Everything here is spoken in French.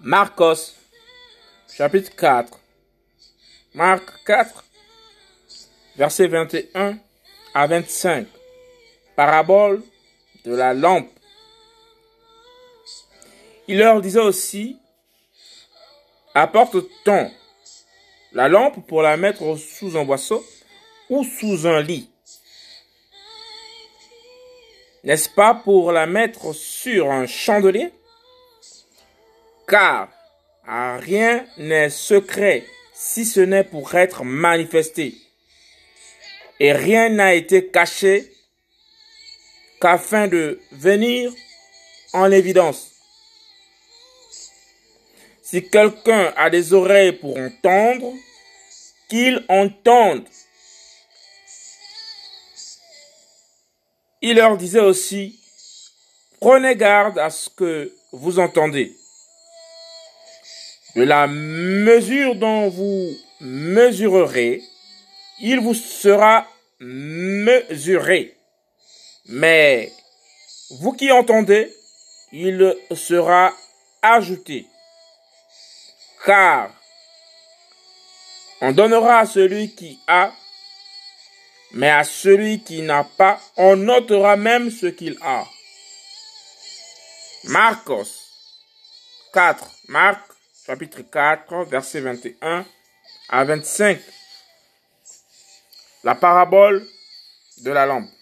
Marcos, chapitre 4. Marc 4, verset 21 à 25. Parabole de la lampe. Il leur disait aussi, apporte-t-on la lampe pour la mettre sous un boisseau ou sous un lit? N'est-ce pas pour la mettre sur un chandelier? Car rien n'est secret si ce n'est pour être manifesté. Et rien n'a été caché qu'afin de venir en évidence. Si quelqu'un a des oreilles pour entendre, qu'il entende. Il leur disait aussi, prenez garde à ce que vous entendez de la mesure dont vous mesurerez, il vous sera mesuré. Mais vous qui entendez, il sera ajouté. Car on donnera à celui qui a, mais à celui qui n'a pas, on notera même ce qu'il a. Marcos 4. Marc chapitre 4, verset 21 à 25. La parabole de la lampe.